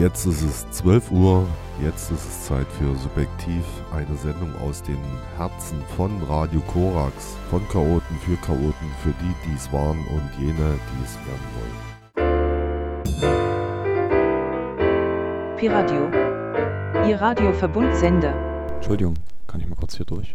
Jetzt ist es 12 Uhr, jetzt ist es Zeit für Subjektiv, eine Sendung aus den Herzen von Radio Korax, von Chaoten für Chaoten, für die, die es waren und jene, die es werden wollen. Piradio, Ihr Radioverbundsender. Entschuldigung, kann ich mal kurz hier durch?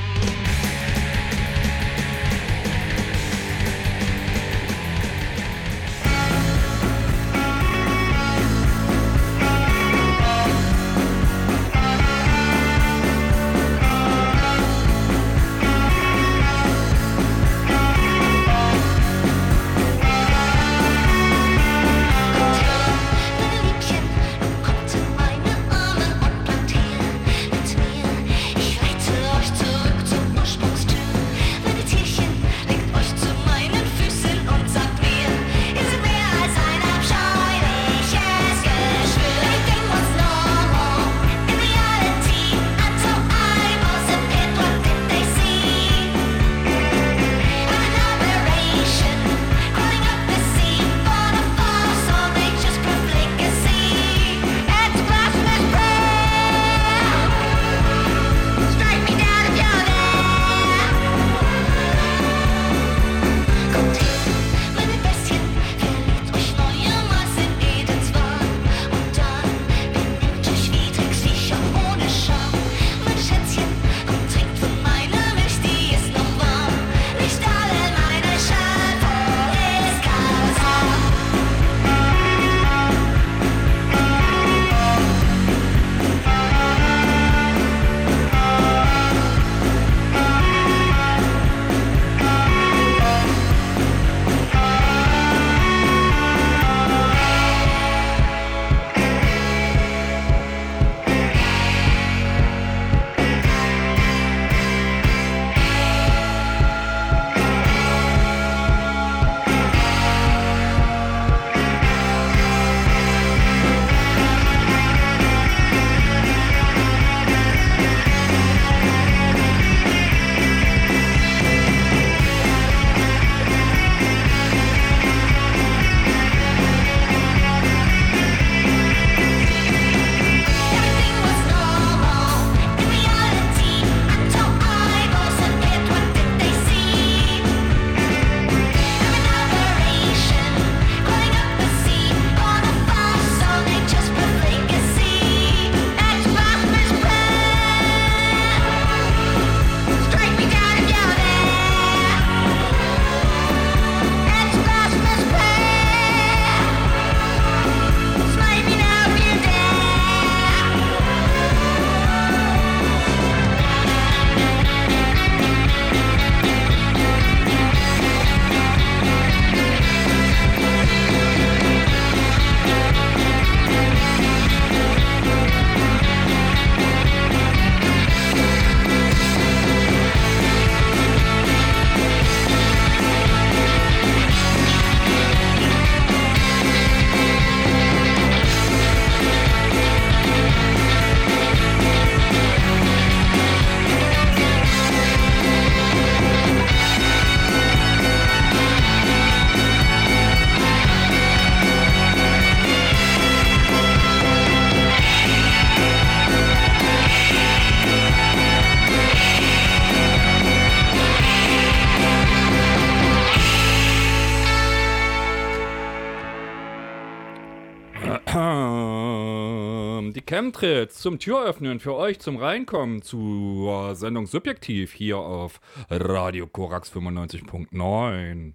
Chemtrails zum Türöffnen für euch zum Reinkommen zur Sendung Subjektiv hier auf Radio Korax 95.9.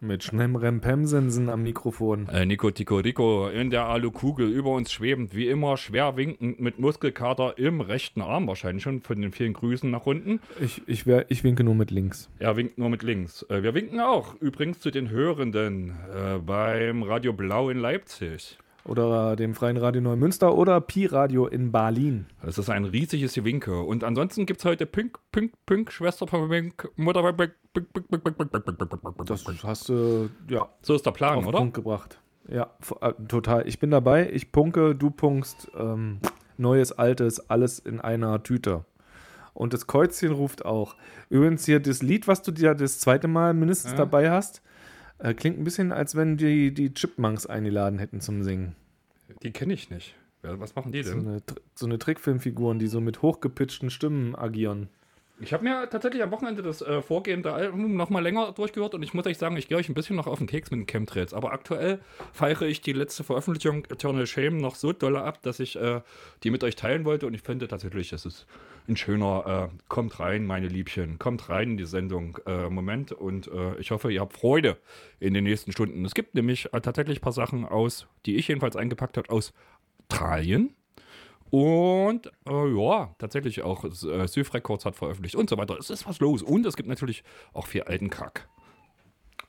Mit Schnemrem-Pemsensen am Mikrofon. Äh, Nico Tico Rico in der Alukugel über uns schwebend, wie immer schwer winkend mit Muskelkater im rechten Arm, wahrscheinlich schon von den vielen Grüßen nach unten. Ich, ich, wär, ich winke nur mit links. Er winkt nur mit links. Äh, wir winken auch übrigens zu den Hörenden äh, beim Radio Blau in Leipzig. Oder dem Freien Radio Neumünster oder Pi-Radio in Berlin. Das ist ein riesiges Gewinke. Und ansonsten gibt es heute Pink, Pink, Pink, Schwester Pink, Mutter Pink, Pink, Pink, Pink, Pink, Pink, Pink, Pink, Pink, Das hast du, ja, So ist der Plan, auf oder? Punkt gebracht. Ja, äh, total. Ich bin dabei. Ich punke, du punkst. Ähm, Neues, Altes, alles in einer Tüte. Und das Kreuzchen ruft auch. Übrigens hier das Lied, was du dir das zweite Mal mindestens Ja. dabei hast, äh, klingt ein bisschen, als wenn die, die Chipmunks eingeladen hätten zum Singen. Die kenne ich nicht. Was machen die So denn? eine, Tr- so eine Trickfilmfiguren, die so mit hochgepitchten Stimmen agieren. Ich habe mir tatsächlich am Wochenende das äh, vorgehende Album noch mal länger durchgehört und ich muss euch sagen, ich gehe euch ein bisschen noch auf den Keks mit den Chemtrails. Aber aktuell feiere ich die letzte Veröffentlichung Eternal Shame noch so dolle ab, dass ich äh, die mit euch teilen wollte und ich finde tatsächlich, das ist ein schöner äh, Kommt rein, meine Liebchen, kommt rein in die Sendung äh, Moment und äh, ich hoffe, ihr habt Freude in den nächsten Stunden. Es gibt nämlich äh, tatsächlich ein paar Sachen aus, die ich jedenfalls eingepackt habe, aus Australien. Und äh, ja, tatsächlich auch äh, Süf Records hat veröffentlicht und so weiter. Es ist was los. Und es gibt natürlich auch viel alten Kack.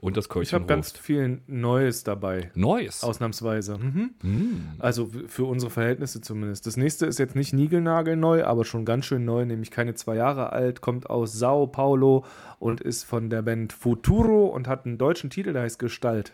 Und das Ich Käuschen habe ganz viel Neues dabei. Neues. Ausnahmsweise. Mhm. Hm. Also für unsere Verhältnisse zumindest. Das nächste ist jetzt nicht niegelnagelneu, aber schon ganz schön neu, nämlich keine zwei Jahre alt, kommt aus Sao Paulo und ist von der Band Futuro und hat einen deutschen Titel, der heißt Gestalt.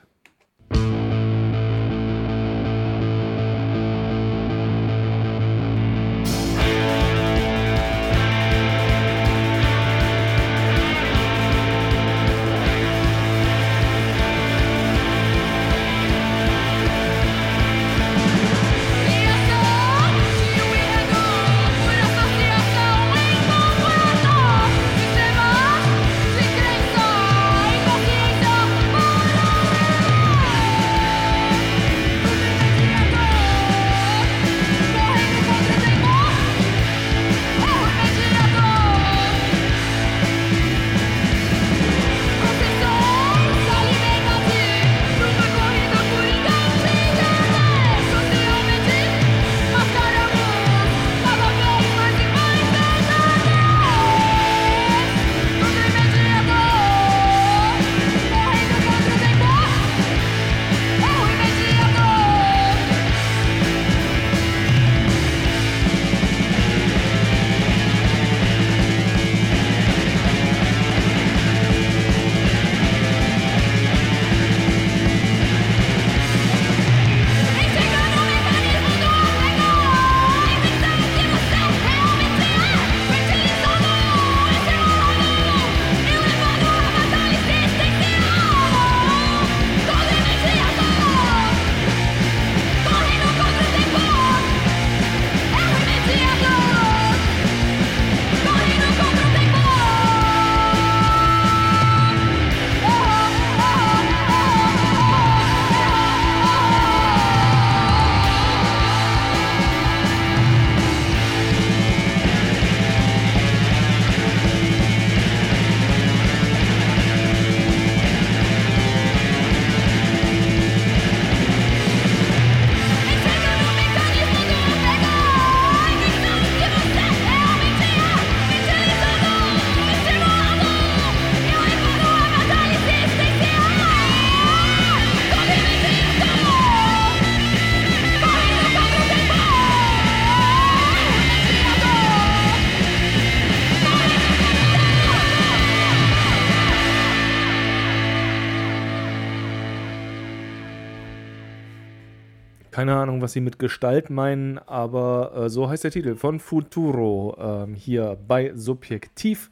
Ahnung, was sie mit Gestalt meinen, aber äh, so heißt der Titel von Futuro ähm, hier bei Subjektiv.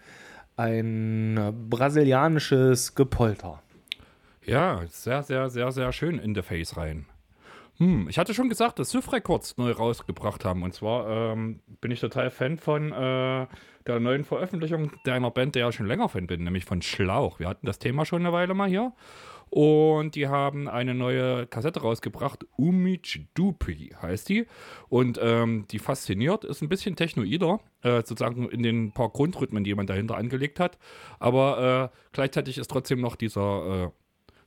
Ein äh, brasilianisches Gepolter. Ja, sehr, sehr, sehr, sehr schön in the face rein. Hm, ich hatte schon gesagt, dass Süff Records neu rausgebracht haben. Und zwar ähm, bin ich total Fan von äh, der neuen Veröffentlichung der einer Band, der ich schon länger Fan bin, nämlich von Schlauch. Wir hatten das Thema schon eine Weile mal hier. Und die haben eine neue Kassette rausgebracht. Umich Dupi heißt die. Und ähm, die fasziniert, ist ein bisschen technoider, äh, sozusagen in den paar Grundrhythmen, die man dahinter angelegt hat. Aber äh, gleichzeitig ist trotzdem noch dieser. Äh,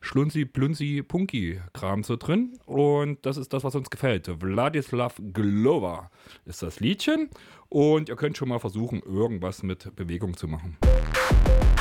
Schlunzi, Plunzi, Punki-Kram so drin. Und das ist das, was uns gefällt. Wladislav Glover ist das Liedchen. Und ihr könnt schon mal versuchen, irgendwas mit Bewegung zu machen. Ciepły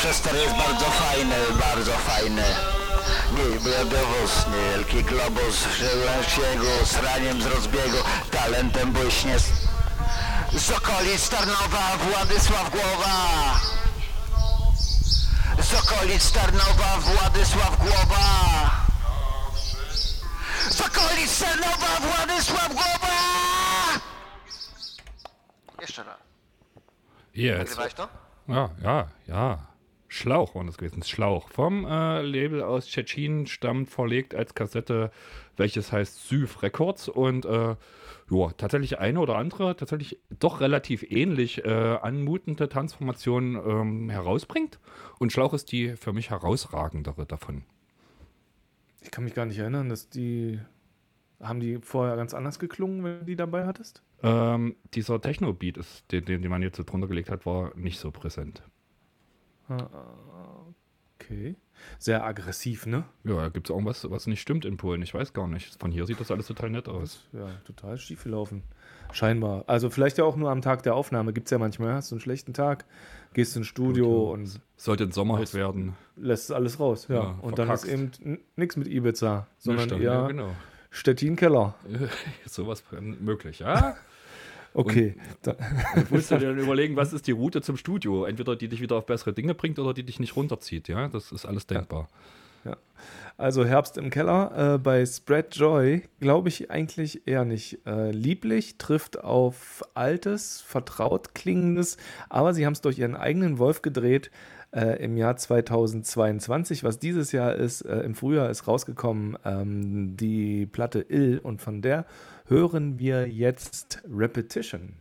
przestor jest bardzo fajny, bardzo fajny. Radiowóz, niewielki globus, żyłem śniegu, z raniem z rozbiegu, talentem błyśnie. Z, z okolic Tarnowa, Władysław Głowa. Z okolic Tarnowa, Władysław Głowa. Z okolic Tarnowa, Władysław Głowa. Jeszcze raz. Jetzt. Nagrywałeś to? Ja, ja, ja. Schlauch war das gewesen. Schlauch. Vom äh, Label aus Tschetschen stammt verlegt als Kassette, welches heißt Süv Records und äh, ja, tatsächlich eine oder andere, tatsächlich doch relativ ähnlich äh, anmutende Transformation ähm, herausbringt. Und Schlauch ist die für mich herausragendere davon. Ich kann mich gar nicht erinnern, dass die. Haben die vorher ganz anders geklungen, wenn du die dabei hattest? Ähm, dieser Techno-Beat, ist, den, den, den man jetzt so drunter gelegt hat, war nicht so präsent. Okay. Sehr aggressiv, ne? Ja, gibt es irgendwas, was nicht stimmt in Polen. Ich weiß gar nicht. Von hier sieht das alles total nett aus. Ja, total schief gelaufen. Scheinbar. Also vielleicht ja auch nur am Tag der Aufnahme. Gibt es ja manchmal. Hast du einen schlechten Tag, gehst ins Studio und Sollte ein Sommerhit werden. lässt alles raus. Ja. Ja, und dann ist verkackst. eben nichts mit Ibiza, sondern eher ja, genau. Stettin-Keller. Sowas möglich, ja? Okay. Da, Du musst dir dann überlegen, was ist die Route zum Studio? Entweder die dich wieder auf bessere Dinge bringt oder die dich nicht runterzieht, ja? Das ist alles denkbar. also Herbst im Keller. Äh, bei Spread Joy glaube ich eigentlich eher nicht. Äh, lieblich trifft auf altes, vertraut klingendes, aber sie haben es durch ihren eigenen Wolf gedreht. Äh, Im Jahr 2022, was dieses Jahr ist, äh, im Frühjahr ist rausgekommen ähm, die Platte Ill und von der hören wir jetzt Repetition.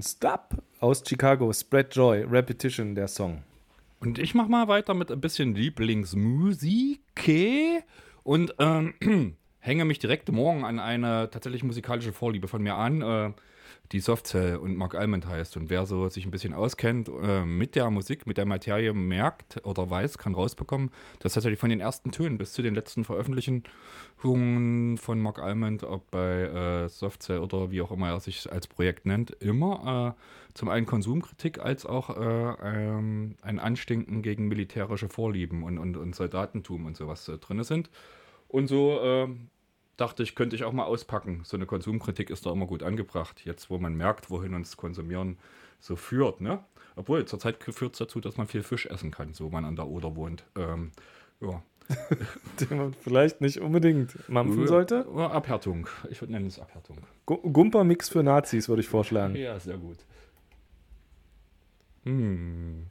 And Stop aus Chicago. Spread Joy, Repetition, der Song. Und ich mach mal weiter mit ein bisschen Lieblingsmusik und ähm, hänge mich direkt morgen an eine tatsächlich musikalische Vorliebe von mir an, äh, die Softcell und Mark Almond heißt. Und wer so sich ein bisschen auskennt äh, mit der Musik, mit der Materie, merkt oder weiß, kann rausbekommen, dass tatsächlich von den ersten Tönen bis zu den letzten Veröffentlichungen von Mark Almond, ob bei äh, Softcell oder wie auch immer er sich als Projekt nennt, immer äh, zum einen Konsumkritik als auch äh, ähm, ein Anstinken gegen militärische Vorlieben und, und, und Soldatentum und sowas äh, drin sind. Und so äh, dachte ich, könnte ich auch mal auspacken. So eine Konsumkritik ist da immer gut angebracht, jetzt wo man merkt, wohin uns Konsumieren so führt. Ne? Obwohl, zurzeit führt es dazu, dass man viel Fisch essen kann, so man an der Oder wohnt. Ähm, ja. Den man vielleicht nicht unbedingt mampfen sollte. Oder Abhärtung. Ich würde nennen es Abhärtung. Gu- Gumpermix für Nazis, würde ich vorschlagen. Ja, sehr gut. Hm.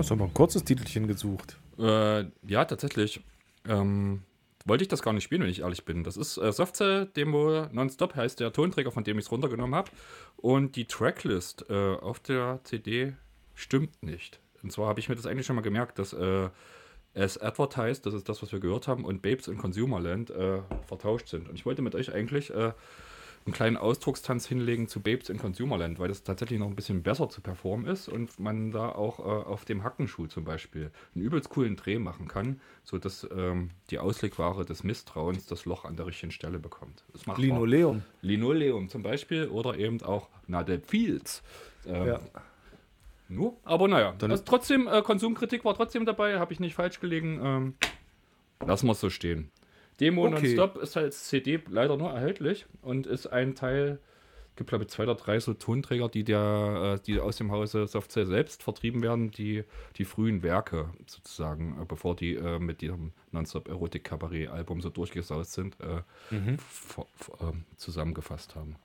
Ist aber ein kurzes Titelchen gesucht. Äh, ja, tatsächlich. Ähm, wollte ich das gar nicht spielen, wenn ich ehrlich bin. Das ist äh, Softcell Demo Nonstop, heißt der Tonträger, von dem ich es runtergenommen habe. Und die Tracklist äh, auf der CD stimmt nicht. Und zwar habe ich mir das eigentlich schon mal gemerkt, dass äh, es Advertised, das ist das, was wir gehört haben, und Babes in Consumerland äh, vertauscht sind. Und ich wollte mit euch eigentlich äh, einen kleinen Ausdruckstanz hinlegen zu Babes in Consumerland, weil das tatsächlich noch ein bisschen besser zu performen ist und man da auch äh, auf dem Hackenschuh zum Beispiel einen übelst coolen Dreh machen kann, sodass ähm, die Auslegware des Misstrauens das Loch an der richtigen Stelle bekommt. Linoleum. Linoleum zum Beispiel oder eben auch Nadel Fields. Ähm, Ja. Nur, aber naja, Dann- also trotzdem, äh, Konsumkritik war trotzdem dabei, habe ich nicht falsch gelegen. Ähm, lassen wir es so stehen. Demo Okay. Nonstop ist als CD leider nur erhältlich und ist ein Teil, gibt glaube ich zwei oder drei so Tonträger, die, der, äh, die aus dem Hause Softcell selbst vertrieben werden, die die frühen Werke sozusagen, äh, bevor die äh, mit ihrem Nonstop Erotik Kabarett Album so durchgesaust sind, äh, vor- ähm, zusammengefasst haben.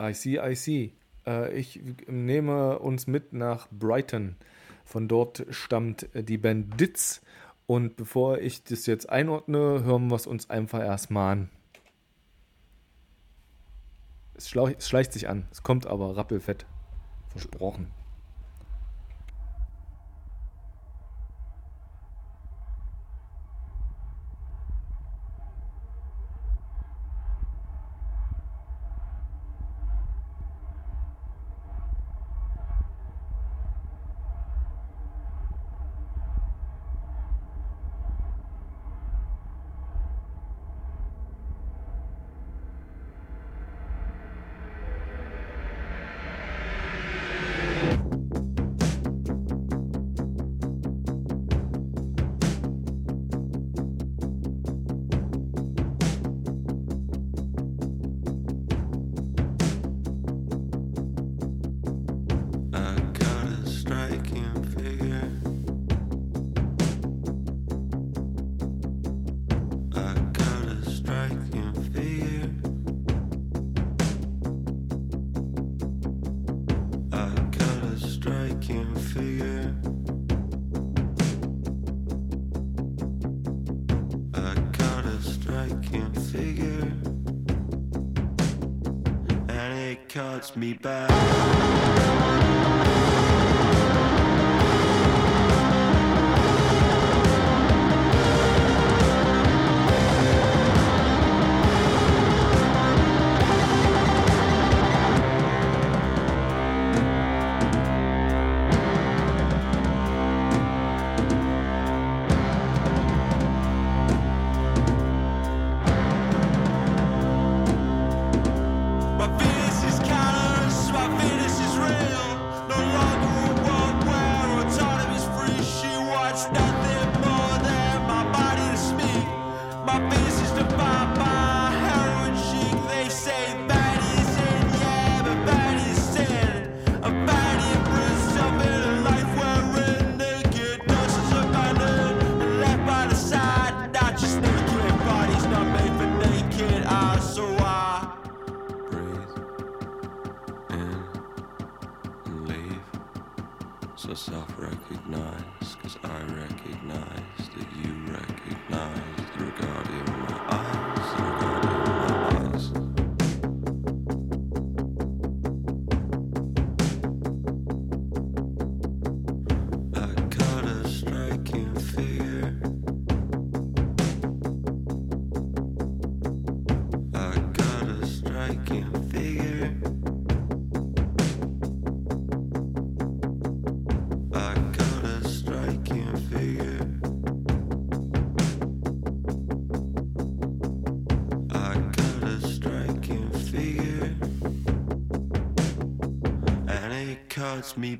I see, I see. Äh, ich nehme uns mit nach Brighton. Von dort stammt die Band Ditz. Und bevor ich das jetzt einordne, hören wir es uns einfach erstmal an. Es, schleicht sich an. Es kommt aber rappelfett. Versprochen. hurts me back.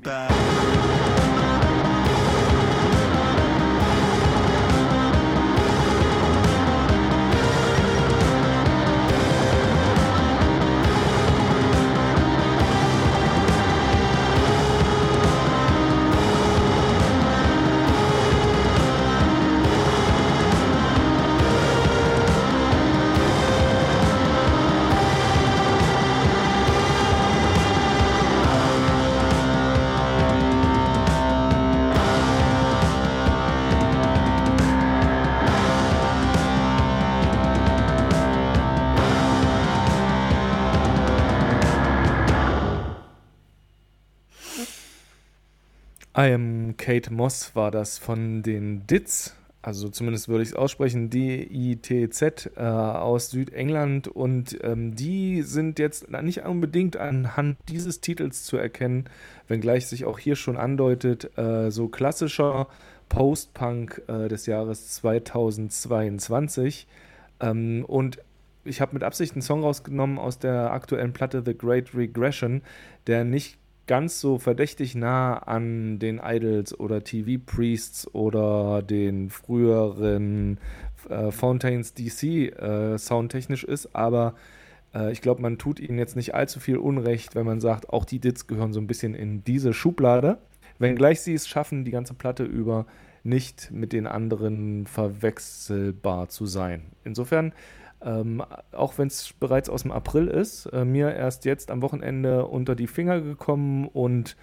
Back. Kate Moss war das von den Dits, also zumindest würde ich es aussprechen, D-I-T-Z äh, aus Südengland. Und ähm, die sind jetzt nicht unbedingt anhand dieses Titels zu erkennen, wenngleich sich auch hier schon andeutet, äh, so klassischer Post-Punk äh, des Jahres 2022 ähm, und ich habe mit Absicht einen Song rausgenommen aus der aktuellen Platte The Great Regression, der nicht ganz so verdächtig nah an den Idols oder TV Priests oder den früheren äh, Fountains DC äh, soundtechnisch ist, aber äh, ich glaube, man tut ihnen jetzt nicht allzu viel Unrecht, wenn man sagt, auch die Dits gehören so ein bisschen in diese Schublade, wenngleich sie es schaffen, die ganze Platte über nicht mit den anderen verwechselbar zu sein. Insofern ähm, auch wenn es bereits aus dem April ist, äh, mir erst jetzt am Wochenende unter die Finger gekommen und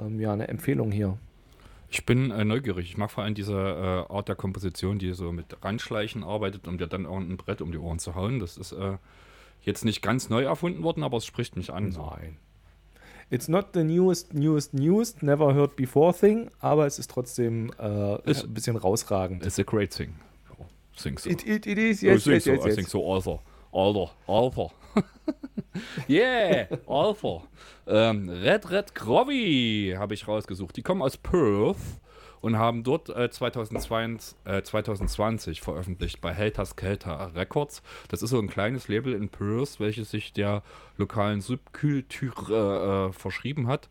ähm, ja, eine Empfehlung hier. Ich bin äh, neugierig. Ich mag vor allem diese äh, Art der Komposition, die so mit Randschleichen arbeitet, um dir dann auch ein Brett um die Ohren zu hauen. Das ist äh, jetzt nicht ganz neu erfunden worden, aber es spricht mich an. Nein. It's not the newest, newest, newest, never heard before thing, aber es ist trotzdem äh, Ist- ein bisschen rausragend. It's a great thing. Sing so. It, it, it is, I yes, think yes, so. yes, I think yes. so. Arthur. Arthur. Arthur. yeah, Arthur. Ähm, Red Red Groovy habe ich rausgesucht. Die kommen aus Perth und haben dort äh, 2022, äh, 2020 veröffentlicht bei Helter Skelter Records. Das ist so ein kleines Label in Perth, welches sich der lokalen Subkultur äh, äh, verschrieben hat.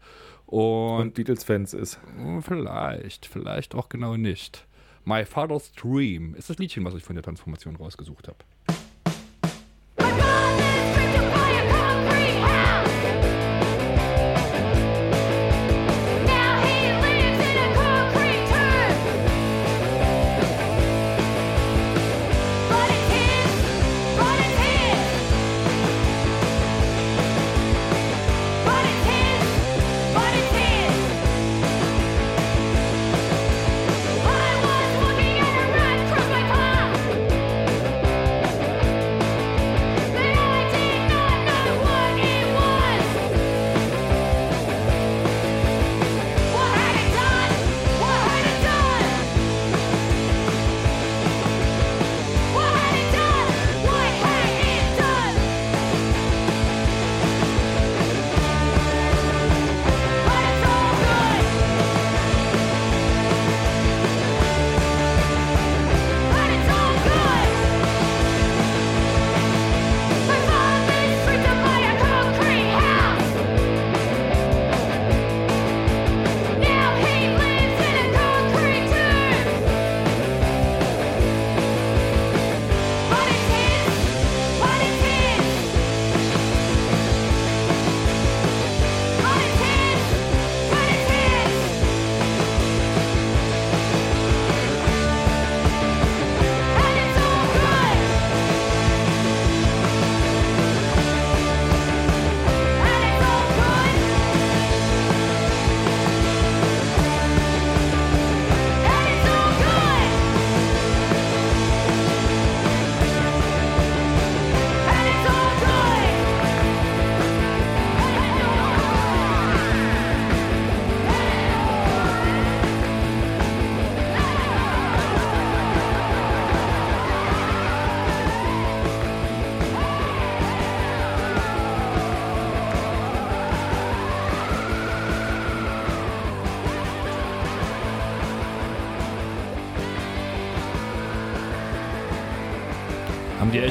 Und Und Beatles-Fans ist. hm, Vielleicht, vielleicht auch genau nicht. My Father's Dream ist das Liedchen, was ich von der Transformation rausgesucht habe.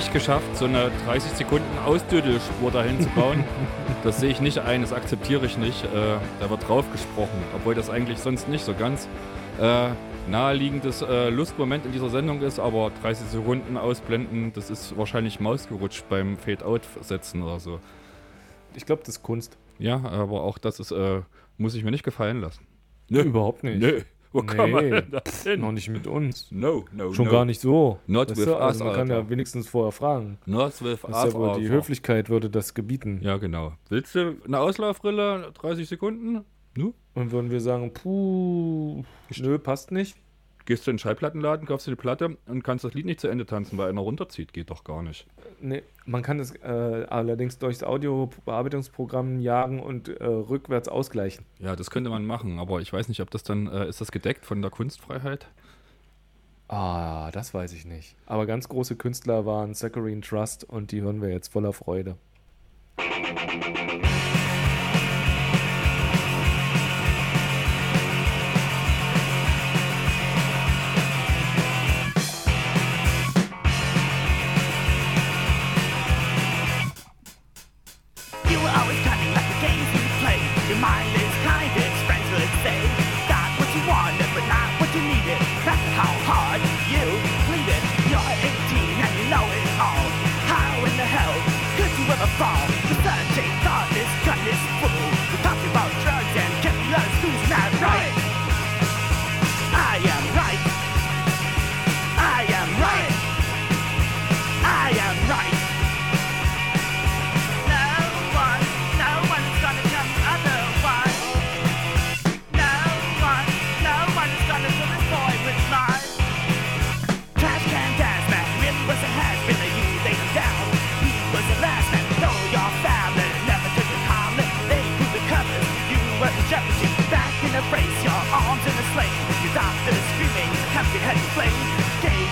Echt geschafft, so eine 30 Sekunden Ausdüdelspur dahin zu bauen? das sehe ich nicht ein, das akzeptiere ich nicht. Äh, da wird drauf gesprochen, obwohl das eigentlich sonst nicht so ganz äh, naheliegendes äh, Lustmoment in dieser Sendung ist, aber 30 Sekunden ausblenden, das ist wahrscheinlich mausgerutscht beim Fade-Out-Setzen oder so. Ich glaube, das ist Kunst. Ja, aber auch das ist, äh, muss ich mir nicht gefallen lassen. Überhaupt nicht. Nö. Wo kann man Nee, denn das hin? Noch nicht mit uns. No, no, Schon no. gar nicht so. Not Weißt with du? Also us, man kann ja wenigstens vorher fragen. Not with Das ist ja wohl, die. Höflichkeit würde das gebieten. Ja, genau. Willst du eine Auslaufrille, 30 Sekunden? Nu? Und würden wir sagen, puh, nö, passt nicht. Gehst du in den Schallplattenladen, kaufst du die Platte und kannst das Lied nicht zu Ende tanzen, weil einer runterzieht. Geht doch gar nicht. Nee, man kann es äh, allerdings durchs Audiobearbeitungsprogramm jagen und äh, rückwärts ausgleichen. Ja, das könnte man machen, aber ich weiß nicht, ob das dann, äh, ist das gedeckt von der Kunstfreiheit? Ah, das weiß ich nicht. Aber ganz große Künstler waren Saccharine Trust und die hören wir jetzt voller Freude.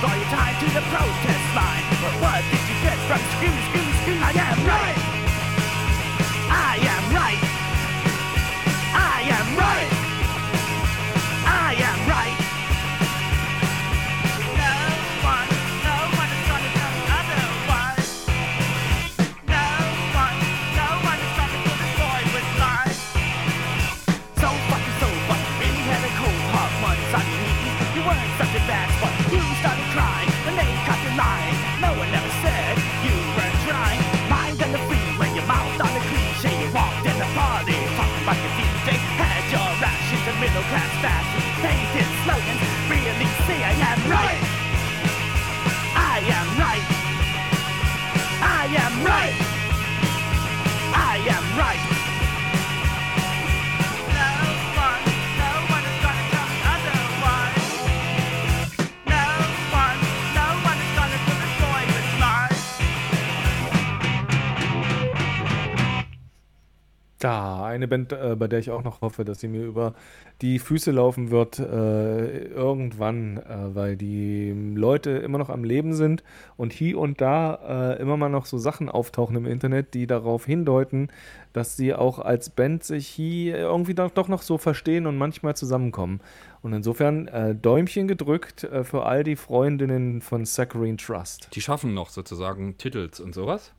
All your time to the protest line. But what did you get from scream, scream, eine Band, äh, bei der ich auch noch hoffe, dass sie mir über die Füße laufen wird, äh, irgendwann, äh, weil die Leute immer noch am Leben sind und hier und da äh, immer mal noch so Sachen auftauchen im Internet, die darauf hindeuten, dass sie auch als Band sich hier irgendwie doch, doch noch so verstehen und manchmal zusammenkommen. Und insofern äh, Däumchen gedrückt äh, für all die Freundinnen von Saccharine Trust. Die schaffen noch sozusagen Titels und sowas.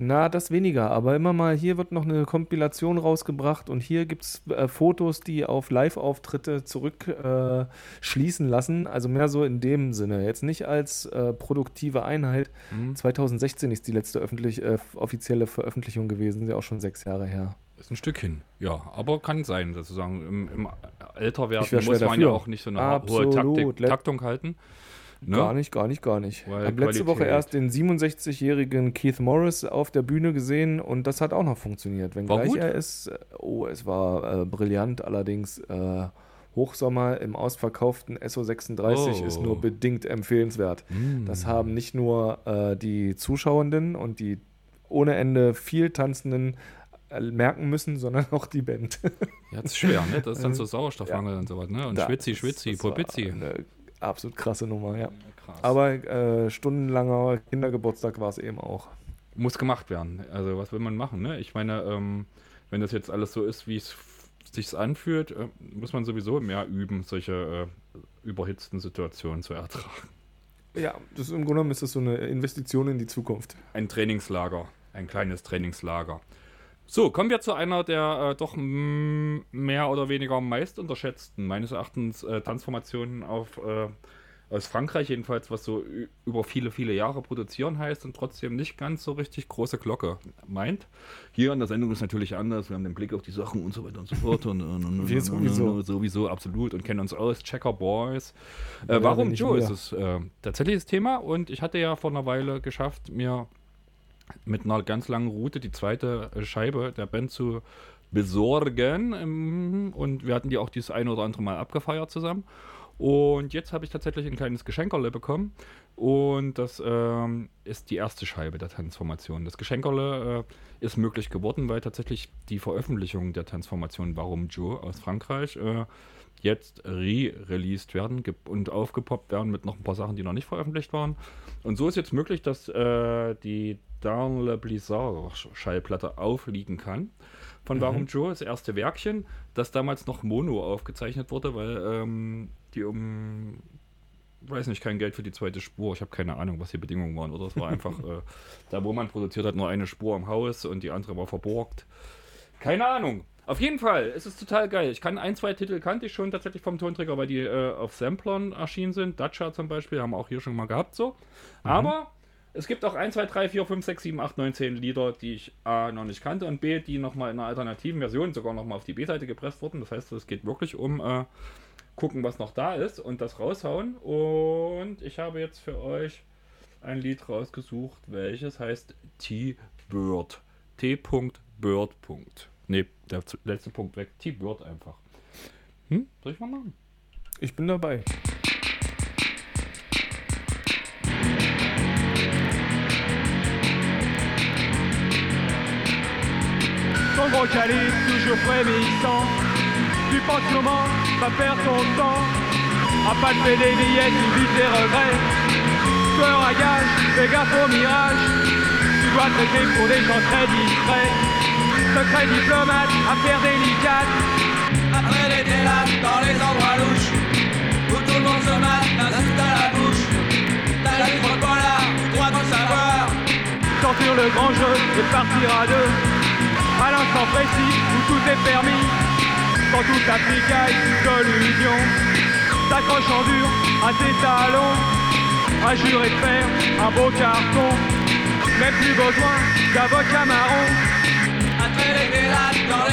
Na, das weniger, aber immer mal, hier wird noch eine Kompilation rausgebracht und hier gibt es äh, Fotos, die auf Live-Auftritte zurückschließen äh, lassen. Also mehr so in dem Sinne. Jetzt nicht als äh, produktive Einheit. 2016 ist die letzte öffentlich, äh, offizielle Veröffentlichung gewesen, ist ja auch schon sechs Jahre her. Ist ein Stück hin. Ja, aber kann sein, sozusagen. Im, im Älterwerden muss man dafür. ja auch nicht so eine Absolut. hohe Taktik, Taktung halten. Ne? Gar nicht, gar nicht, gar nicht. Ich Weil habe letzte Woche Qualität. erst den 67-jährigen Keith Morris auf der Bühne gesehen und das hat auch noch funktioniert. Wenngleich er ist, äh, oh, es war äh, brillant, allerdings äh, Hochsommer im ausverkauften SO36 Oh. ist nur bedingt empfehlenswert. Das haben nicht nur äh, die Zuschauenden und die ohne Ende viel Tanzenden äh, merken müssen, sondern auch die Band. Ja, das ist schwer, ne? Das ist dann so Sauerstoffmangel und sowas, ne? Und Da- Schwitzi, Schwitzi. Eine absolut krasse Nummer, ja. Krass. Aber äh, stundenlanger Kindergeburtstag war es eben auch. muss gemacht werden. Also was will man machen, ne? Ich meine, ähm, wenn das jetzt alles so ist, wie es sich anfühlt, äh, muss man sowieso mehr üben, solche äh, überhitzten Situationen zu ertragen. Ja, das ist im Grunde genommen ist das so eine Investition in die Zukunft. Ein Trainingslager, ein kleines Trainingslager. So, kommen wir zu einer der äh, doch mehr oder weniger meist unterschätzten, meines Erachtens, äh, Transformationen auf, äh, aus Frankreich jedenfalls, was so über viele, viele Jahre produzieren heißt und trotzdem nicht ganz so richtig große Glocke meint. Hier in der Sendung ist natürlich anders, wir haben den Blick auf die Sachen und so weiter und so fort. Und, und, und, Wir sowieso. Sowieso, absolut und kennen uns aus. Checker Boys. Äh, Ja, warum nicht Joe ist es äh, tatsächlich das Thema und ich hatte ja vor einer Weile geschafft, mir mit einer ganz langen Route die zweite Scheibe der Band zu besorgen. ähm, Und wir hatten die auch dieses eine oder andere Mal abgefeiert zusammen. Und jetzt habe ich tatsächlich ein kleines Geschenkerle bekommen. Und das ähm, ist die erste Scheibe der Transformation. Das Geschenkerle äh, ist möglich geworden, weil tatsächlich die Veröffentlichung der Transformation Warum Joe aus Frankreich äh, jetzt re-released werden und aufgepoppt werden mit noch ein paar Sachen, die noch nicht veröffentlicht waren. Und so ist jetzt möglich, dass äh, die Dans le Blizzard Schallplatte aufliegen kann. Von Warum Joe, das erste Werkchen, das damals noch Mono aufgezeichnet wurde, weil ähm, die um, weiß nicht, kein Geld für die zweite Spur. Ich habe keine Ahnung, was die Bedingungen waren. Oder es war einfach, äh, da wo man produziert hat, nur eine Spur im Haus und die andere war verborgt. Keine Ahnung. Auf jeden Fall, es ist total geil. Ich kann ein, zwei Titel kannte ich schon tatsächlich vom Tonträger, weil die äh, auf Samplern erschienen sind. Dacia zum Beispiel, haben wir auch hier schon mal gehabt so. Aber es gibt auch 1, 2, 3, 4, 5, 6, 7, 8, 9, 10 Lieder, die ich A noch nicht kannte und B, die nochmal in einer alternativen Version sogar nochmal auf die B-Seite gepresst wurden. Das heißt, es geht wirklich um äh, gucken, was noch da ist und das raushauen. Und ich habe jetzt für euch ein Lied rausgesucht, welches heißt T-Bird. T.Bird. Ne, der letzte Punkt weg. T-Bird einfach. Hm? Soll ich mal machen? Ich bin dabei. Ton gros calibre, toujours frémissant. Tu penses comment va perdre ton temps? À pas de des billets, tu vis tes regrets. Tueur à gage, fais gaffe au mirage. Tu dois traiter pour des gens très discrets. Secret diplomate, affaire délicate. Après les délates dans les endroits louches Où tout le monde se mate, l'insulte à la bouche T'as la libre polar, tu dois tout savoir Sortir le grand jeu et partir à deux. À l'instant précis où tout est permis. Quand tout applicaille, collusion. T'accroches en dur à tes talons. À de faire un beau carton. Même plus besoin d'avocat marron. better get out,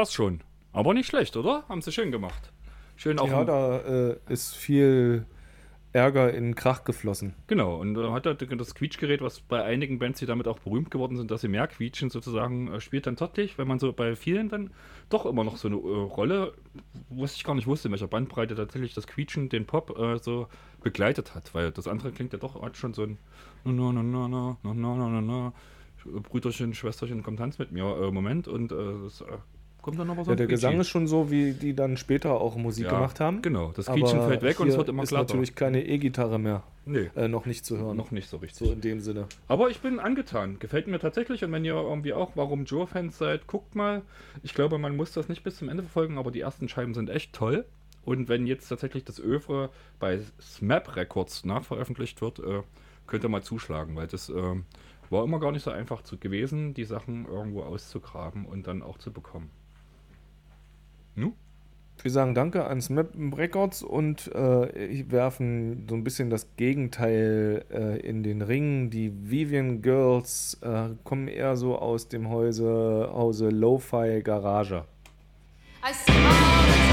war's schon. Aber nicht schlecht, oder? Haben sie schön gemacht. Schön auch. Ja, da äh, ist viel Ärger in Krach geflossen. Genau, und äh, hat er das Quietschgerät, was bei einigen Bands, die damit auch berühmt geworden sind, dass sie mehr quietschen, sozusagen, äh, spielt dann tatsächlich, wenn man so bei vielen dann doch immer noch so eine äh, Rolle, was ich gar nicht wusste, in welcher Bandbreite tatsächlich das Quietschen den Pop äh, so begleitet hat, weil das andere klingt ja doch hat schon so ein na na na na na na na na na na Brüderchen, Schwesterchen, komm tanz mit mir äh, Moment und äh, das äh, kommt dann aber so Ja, der Gesang ist schon so, wie die dann später auch Musik Ja, gemacht haben. genau. Das Quietschen fällt weg und es wird immer ist glatter. natürlich keine E-Gitarre mehr. Nee, Äh, noch nicht zu hören. noch nicht so richtig. So in dem Sinne. Aber ich bin angetan. Gefällt mir tatsächlich. Und wenn ihr irgendwie auch Warum Joe-Fans seid, guckt mal. Ich glaube, man muss das nicht bis zum Ende verfolgen, aber die ersten Scheiben sind echt toll. Und wenn jetzt tatsächlich das Övre bei SMAP Records nachveröffentlicht wird, äh, könnt ihr mal zuschlagen, weil das ähm, war immer gar nicht so einfach zu gewesen, die Sachen irgendwo auszugraben und dann auch zu bekommen. Nu? Wir sagen Danke an Smap Records und äh, werfen so ein bisschen das Gegenteil äh, in den Ring. Die Vivian Girls äh, kommen eher so aus dem Hause, Hause Lo-Fi Garage. I see all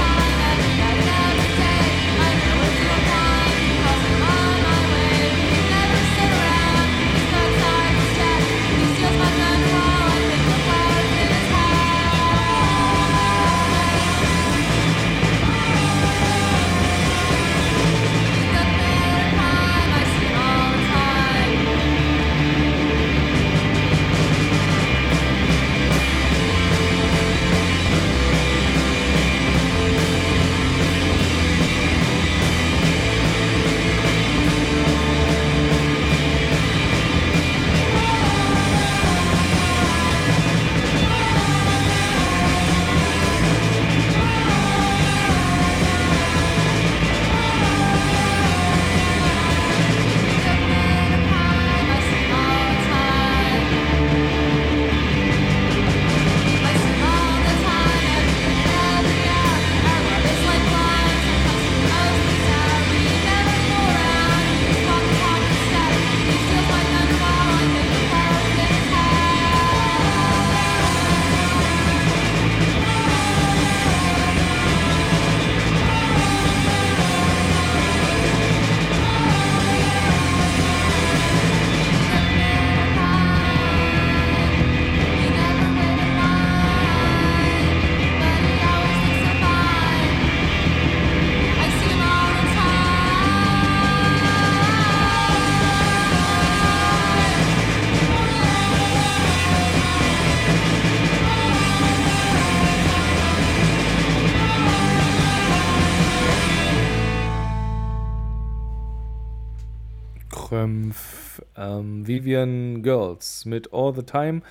Vivian Girls mit All the Time,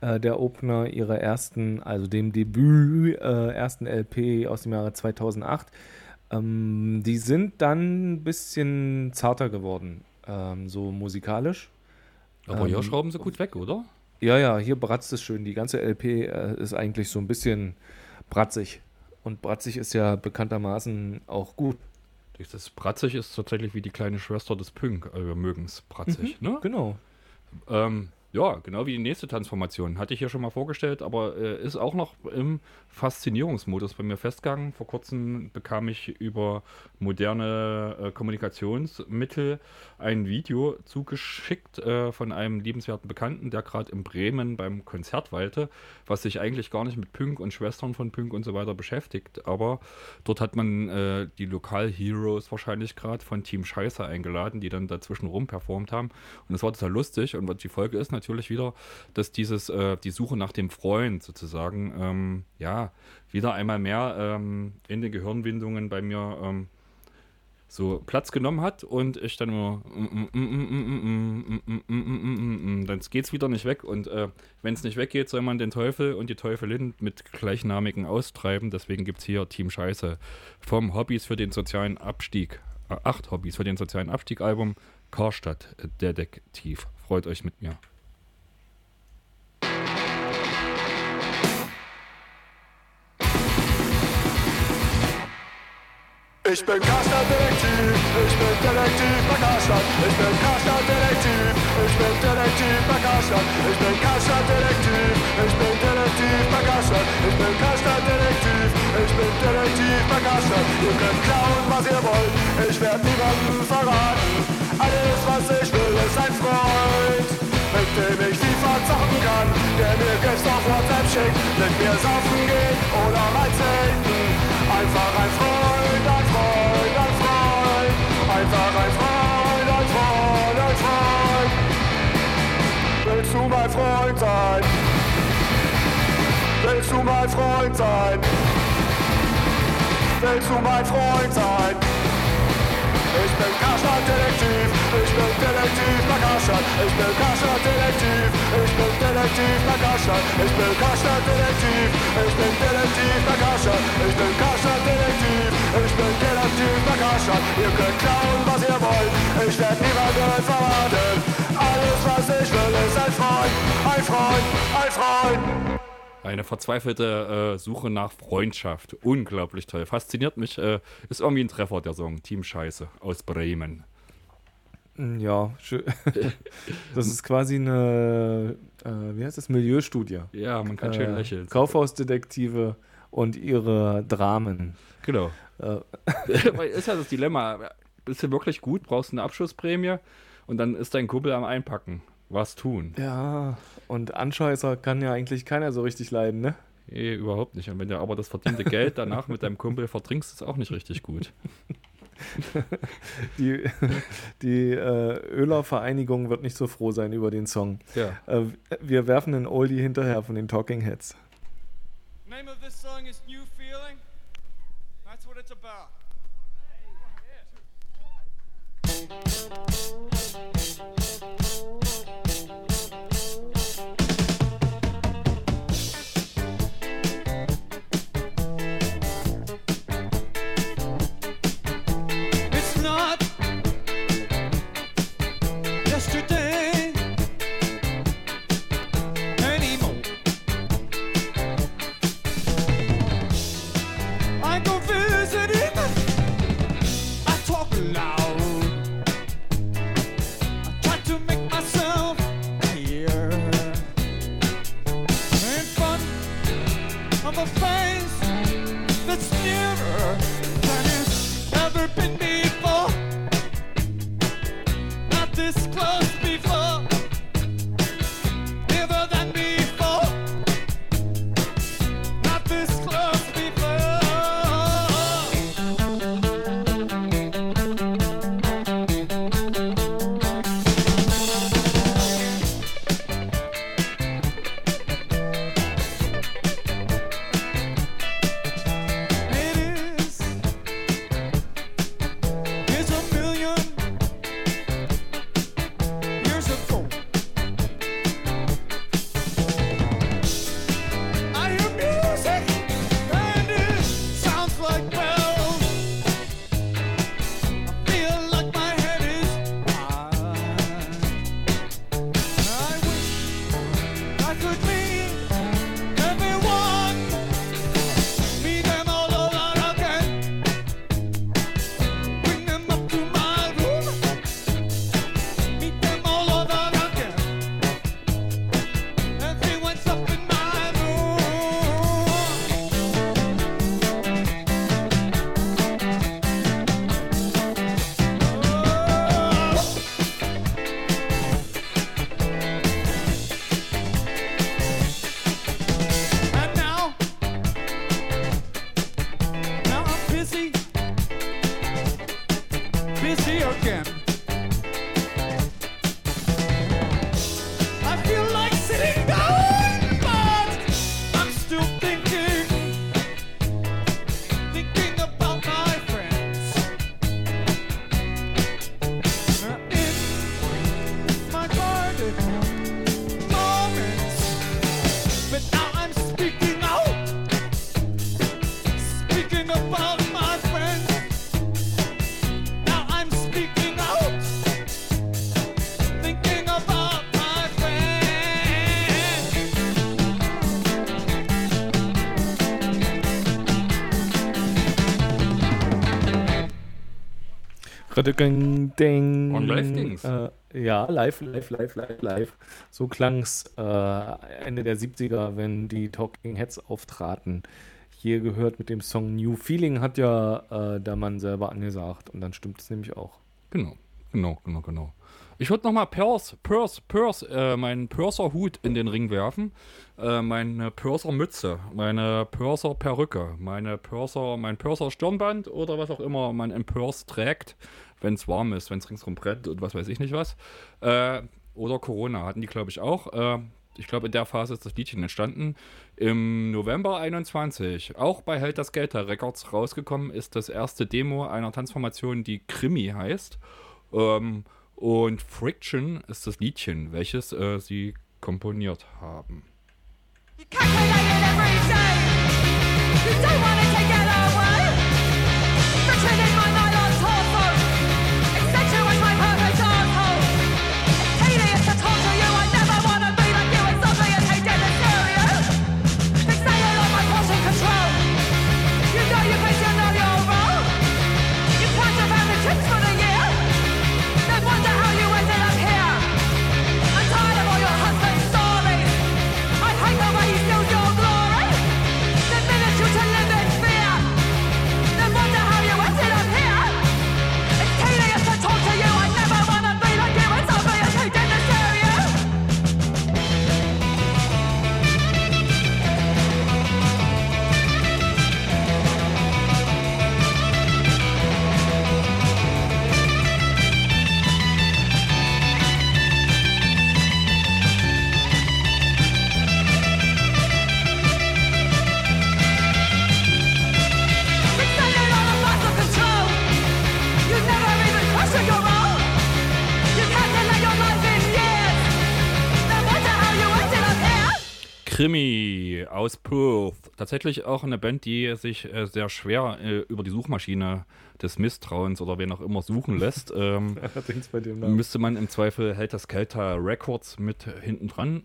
äh, der Opener ihrer ersten, also dem Debüt, äh, ersten LP aus dem Jahre 2008. Ähm, die sind dann ein bisschen zarter geworden, ähm, so musikalisch. Aber hier Ähm, schrauben sie gut weg, oder? Ja, ja, hier bratzt es schön. Die ganze LP äh, ist eigentlich so ein bisschen bratzig. Und bratzig ist ja bekanntermaßen auch gut. Das Bratzig ist tatsächlich wie die kleine Schwester des Pünk. Also wir mögen es bratzig, ne? Genau. Ähm, ja, genau wie die nächste Transformation. Hatte ich hier schon mal vorgestellt, aber äh, ist auch noch im Faszinierungsmodus bei mir festgegangen. Vor kurzem bekam ich über moderne äh, Kommunikationsmittel ein Video zugeschickt äh, von einem liebenswerten Bekannten, der gerade in Bremen beim Konzert weilte, was sich eigentlich gar nicht mit Punk und Schwestern von Punk und so weiter beschäftigt. Aber dort hat man äh, die Lokal-Heroes wahrscheinlich gerade von Team Scheiße eingeladen, die dann dazwischen rum performt haben. Und das war total lustig. Und die Folge ist natürlich wieder, dass dieses, äh, die Suche nach dem Freund sozusagen, ähm, ja, wieder einmal mehr ähm, in den Gehirnwindungen bei mir ähm, so Platz genommen hat und ich dann immer dann geht's wieder nicht weg und äh, wenn es nicht weggeht, soll man den Teufel und die Teufelin mit gleichnamigen austreiben. Deswegen gibt's hier Team Scheiße vom Hobbys für den sozialen Abstieg, äh, acht Hobbys für den sozialen Abstieg Album Karstadt Detektiv. Freut euch mit mir. Ich bin Karstadt-Detektiv, ich bin Detektiv bei Karstadt. Ich bin Karstadt-Detektiv, ich bin Detektiv bei Karstadt. Ich bin Karstadt-Detektiv, ich bin Detektiv bei Karstadt. Ich bin Karstadt-Detektiv, ich bin Detektiv bei Karstadt. Ihr könnt klauen, was ihr wollt, ich werd niemandem verraten. Alles, was ich will, ist ein Freund, mit dem ich FIFA zocken kann. Der mir Gifts auf WhatsApp schickt, mit mir saufen geht oder mal zelten. Einfach ein Freund, Einfach ein Freund, ein Freund, ein Freund. Willst du mein Freund sein? Willst du mein Freund sein? Willst du mein Freund sein? Ich bin Karstadt-Detektiv, ich bin Detektiv bei Karstadt. Ich bin Karstadt-Detektiv, ich bin Detektiv bei Karstadt. Ich bin Karstadt-Detektiv, ich bin Detektiv bei Karstadt. Ich bin Karstadt-Detektiv, ich bin Detektiv bei Karstadt. Ihr könnt klauen, was ihr wollt, ich werd niemanden verraten. Alles, was ich will, ist ein Freund. Ein Freund, ein Freund. Eine verzweifelte äh, Suche nach Freundschaft. Unglaublich toll. Fasziniert mich. Äh, ist irgendwie ein Treffer, der Song. Team Scheiße aus Bremen. Mm, Ja, schön. das ist quasi eine, äh, wie heißt das, Milieustudie. Ja, man kann schön lächeln. Kaufhausdetektive und ihre Dramen. Genau. Äh, ist ja das Dilemma. Bist du wirklich gut, brauchst eine Abschlussprämie und dann ist dein Kumpel am Einpacken. Was tun? ja, und Anscheißer kann ja eigentlich keiner so richtig leiden, ne? Nee, überhaupt nicht. Und wenn du aber das verdiente Geld danach mit deinem Kumpel vertrinkst, ist auch nicht richtig gut. Die, die äh, Öler-Vereinigung wird nicht so froh sein über den Song. Ja. Äh, wir werfen einen Oldie hinterher von den Talking Heads. Name of this song is New Feeling. That's what it's about. It's Ding, ding. Und live ging's. Äh, ja, live, live, live, live, live. So klang's äh, Ende der 70er, wenn die Talking Heads auftraten. Hier gehört mit dem Song New Feeling hat ja äh, der Mann selber angesagt und dann stimmt es nämlich auch. Genau, genau, genau, genau. Ich würde nochmal Purse, Purse, Purse, äh, meinen Purser-Hut in den Ring werfen. Äh, meine Purser-Mütze, meine Purser-Perücke, meine Purser, mein Purser-Stirnband oder was auch immer man im Purse trägt, wenn es warm ist, wenn es ringsrum brennt und was weiß ich nicht was. Äh, oder Corona hatten die, glaube ich, auch. Äh, ich glaube, in der Phase ist das Liedchen entstanden. Im November 21, auch bei Held das Geld Records rausgekommen, ist das erste Demo einer Transformation, die Krimi heißt. Ähm, und Friction ist das Liedchen, welches äh, sie komponiert haben. You don't Krimi aus Perth. Tatsächlich auch eine Band, die sich äh, sehr schwer äh, über die Suchmaschine des Misstrauens oder wen auch immer suchen lässt. Ähm, Allerdings bei dem Namen. müsste man im Zweifel hält das Kelter Records mit hinten dran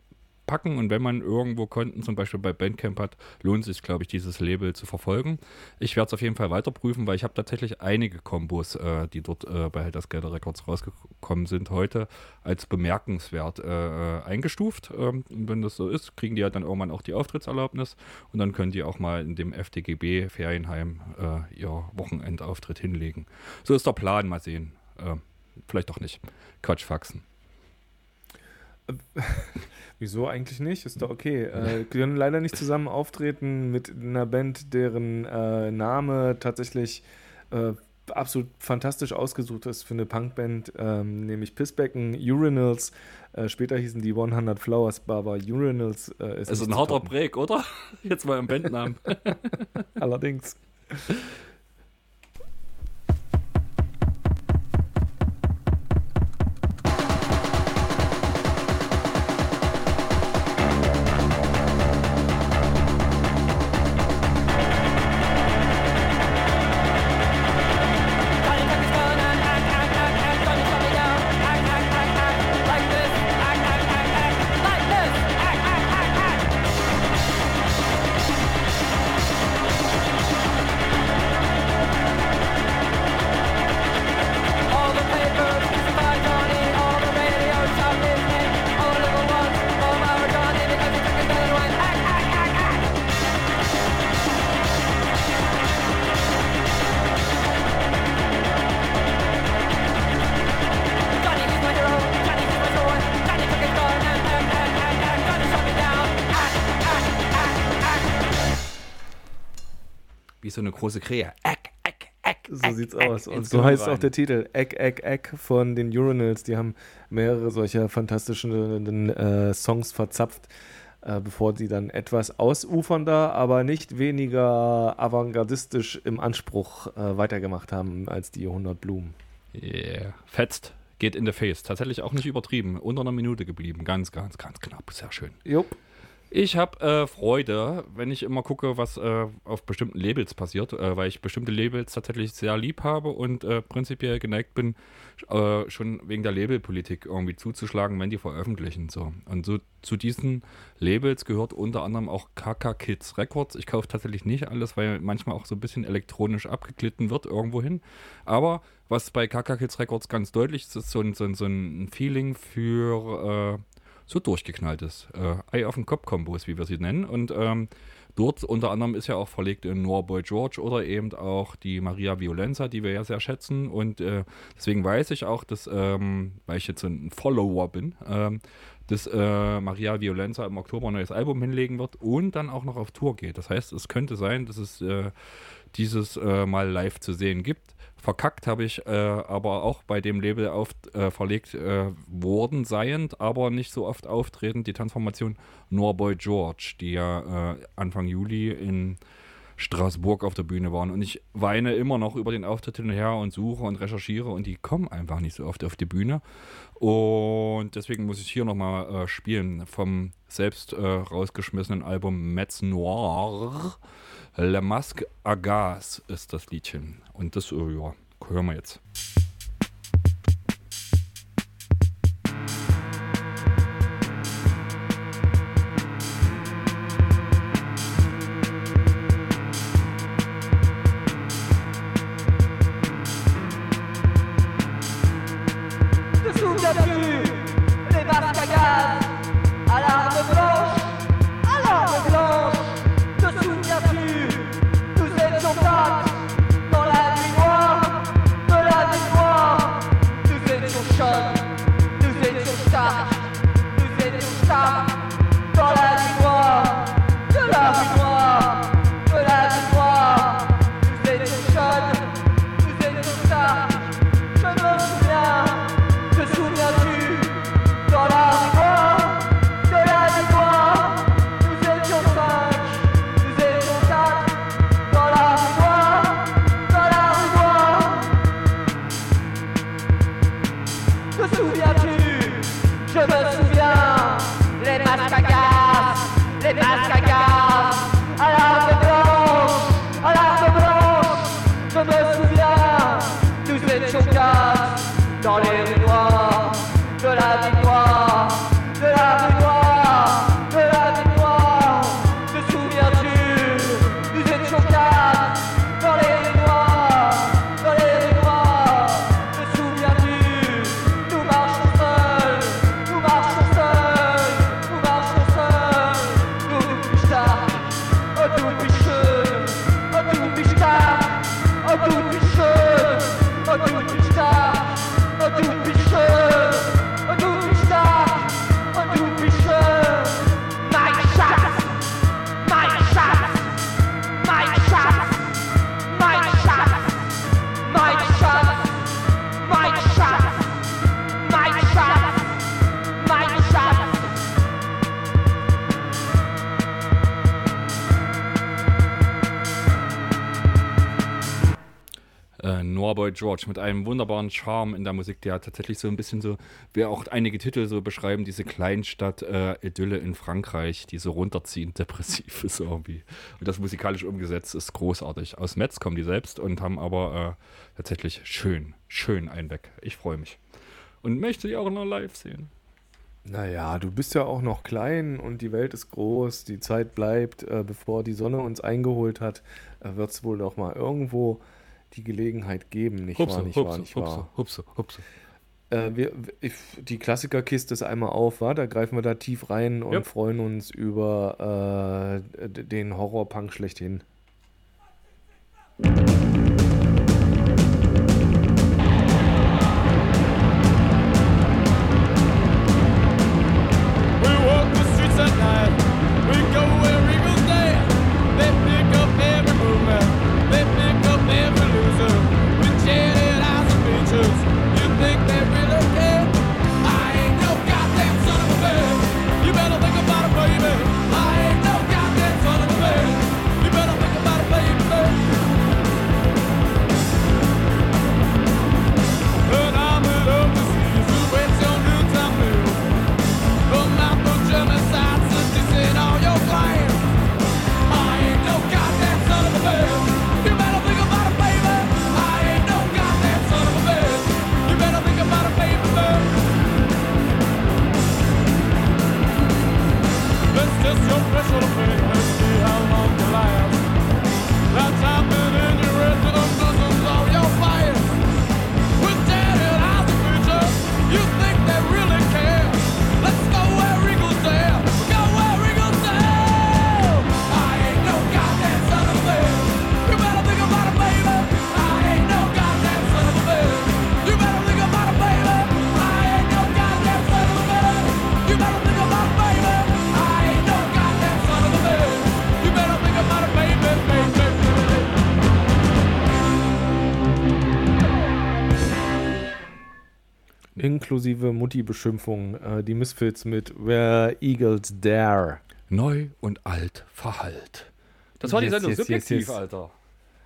packen und wenn man irgendwo Konten zum Beispiel bei Bandcamp hat, lohnt sich, glaube ich, dieses Label zu verfolgen. Ich werde es auf jeden Fall weiter prüfen, weil ich habe tatsächlich einige Kombos, äh, die dort äh, bei Helter Skelter Records rausgekommen sind, heute als bemerkenswert äh, äh, eingestuft. Ähm, und wenn das so ist, kriegen die ja dann irgendwann auch die Auftrittserlaubnis und dann können die auch mal in dem FDGB Ferienheim äh, ihr Wochenendauftritt hinlegen. So ist der Plan, mal sehen. Äh, vielleicht doch nicht. Quatsch, Faxen. Wieso eigentlich nicht? Ist doch okay. Äh, können leider nicht zusammen auftreten mit einer Band, deren äh, Name tatsächlich äh, absolut fantastisch ausgesucht ist für eine Punkband, ähm, nämlich Pissbecken Urinals. Äh, später hießen die 100 Flowers aber Urinals äh, ist nicht ein harter. Break, oder? Jetzt mal im Bandnamen. Allerdings. Wie so eine große Krähe. Eck, eck, eck. So sieht's aus. Und so heißt rein. auch der Titel. Eck, Eck, Eck von den Urinals. Die haben mehrere solcher fantastischen äh, Songs verzapft, äh, bevor sie dann etwas ausufernder, aber nicht weniger avantgardistisch im Anspruch äh, weitergemacht haben als die 100 Blumen. Yeah. Fetzt. Geht in the face. Tatsächlich auch nicht übertrieben. Unter einer Minute geblieben. Ganz, ganz, ganz knapp. Sehr schön. Jupp. Ich habe äh, Freude, wenn ich immer gucke, was äh, auf bestimmten Labels passiert, äh, weil ich bestimmte Labels tatsächlich sehr lieb habe und äh, prinzipiell geneigt bin, äh, schon wegen der Labelpolitik irgendwie zuzuschlagen, wenn die veröffentlichen. So. Und so zu diesen Labels gehört unter anderem auch KK Kids Records. Ich kaufe tatsächlich nicht alles, weil manchmal auch so ein bisschen elektronisch abgeglitten wird irgendwohin. Aber was bei KK Kids Records ganz deutlich ist, ist so so so ein Feeling für so durchgeknalltes äh, Ei auf den Kopf-Kombos, wie wir sie nennen. Und ähm, dort unter anderem ist ja auch verlegt in Noah Boy George oder eben auch die Maria Violenza, die wir ja sehr schätzen. Und äh, deswegen weiß ich auch, dass, ähm, weil ich jetzt ein Follower bin, ähm, dass äh, Maria Violenza im Oktober ein neues Album hinlegen wird und dann auch noch auf Tour geht. Das heißt, es könnte sein, dass es äh, dieses äh, mal live zu sehen gibt. Verkackt habe ich äh, aber auch bei dem Label auf, äh, verlegt äh, worden seiend, aber nicht so oft auftretend, die Transformation Norboy George, die ja äh, Anfang Juli in Straßburg auf der Bühne waren. Und ich weine immer noch über den Auftritt hin und her und suche und recherchiere und die kommen einfach nicht so oft auf die Bühne. Und deswegen muss ich hier nochmal äh, spielen vom selbst äh, rausgeschmissenen Album Metz Noir. Le Masque à Gaz ist das Liedchen. Und das, äh, ja, hören wir jetzt. Boy George mit einem wunderbaren Charme in der Musik, der tatsächlich so ein bisschen so, wie auch einige Titel so beschreiben, diese Kleinstadt-Idylle in Frankreich, die so runterziehend depressiv ist irgendwie. Und das musikalisch umgesetzt ist großartig. Aus Metz kommen die selbst und haben aber äh, tatsächlich schön, schön einen weg. Ich freue mich. Und möchte die auch noch live sehen. Naja, du bist ja auch noch klein und die Welt ist groß, die Zeit bleibt, äh, bevor die Sonne uns eingeholt hat, äh, wird es wohl noch mal irgendwo die Gelegenheit geben, nicht wahr, nicht wahr, nicht wahr. hupse, hupse. Äh, wir, die Klassikerkiste ist einmal auf, wa? da greifen wir da tief rein und Ja. freuen uns über äh, den Horrorpunk schlechthin. Inklusive Mutti-Beschimpfung, äh, die Misfits mit Where Eagles Dare. Neu und alt verhallt. Das war die Sendung yes, yes, subjektiv, yes. Alter.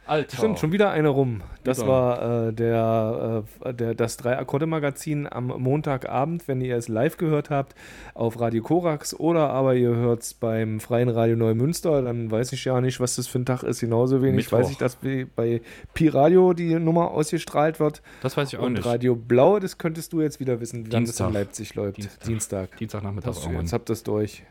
Alter. Stimmt, schon wieder eine rum. Das Wieder. war äh, der, äh, der, das Drei-Akkorde-Magazin am Montagabend, wenn ihr es live gehört habt, auf Radio Korax oder aber ihr hört es beim Freien Radio Neumünster, dann weiß ich ja nicht, was das für ein Tag ist. Genauso wenig Mittwoch. weiß ich, dass wie bei Pi Radio die Nummer ausgestrahlt wird. Das weiß ich auch Und nicht. Radio Blau, das könntest du jetzt wieder wissen, das Dienstag. in Leipzig läuft. Dienstag. Dienstag. Dienstagnachmittag irgendwann. jetzt habt ihr es durch.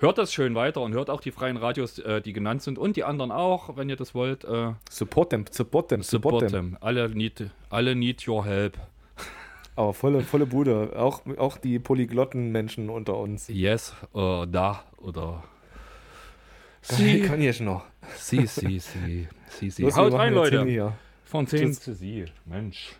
Hört das schön weiter und hört auch die freien Radios, äh, die genannt sind und die anderen auch, wenn ihr das wollt. Äh, Support them, support them, support, support them. them. Alle need, alle need your help. Aber volle, volle Bude. Auch, auch die Polyglotten-Menschen unter uns. Yes, äh, da oder Sie kann ich noch. sie, sie, sie, sie, sie. Los, Haut rein, jetzt Leute. Von 10 Tschüss. zu sie. Mensch.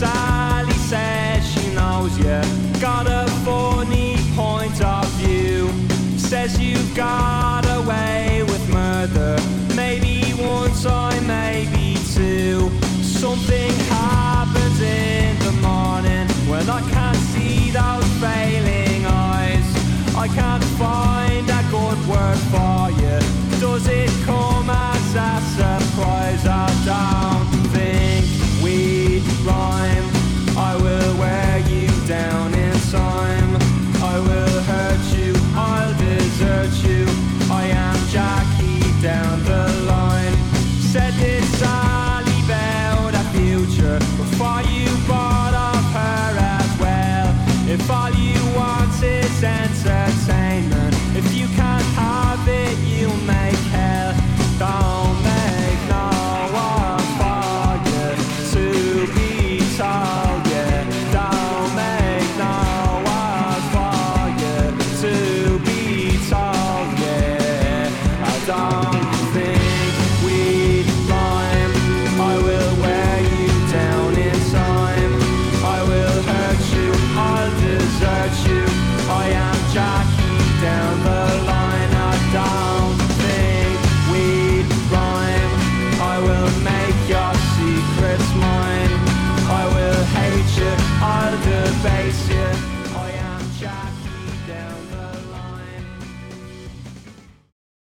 Sally says she knows you got a funny point of view. Says you got away with murder. Maybe one time, maybe two. Something happens in the morning when I can't see those failing eyes. I can't find a good word for you. Does it come as a surprise? I don't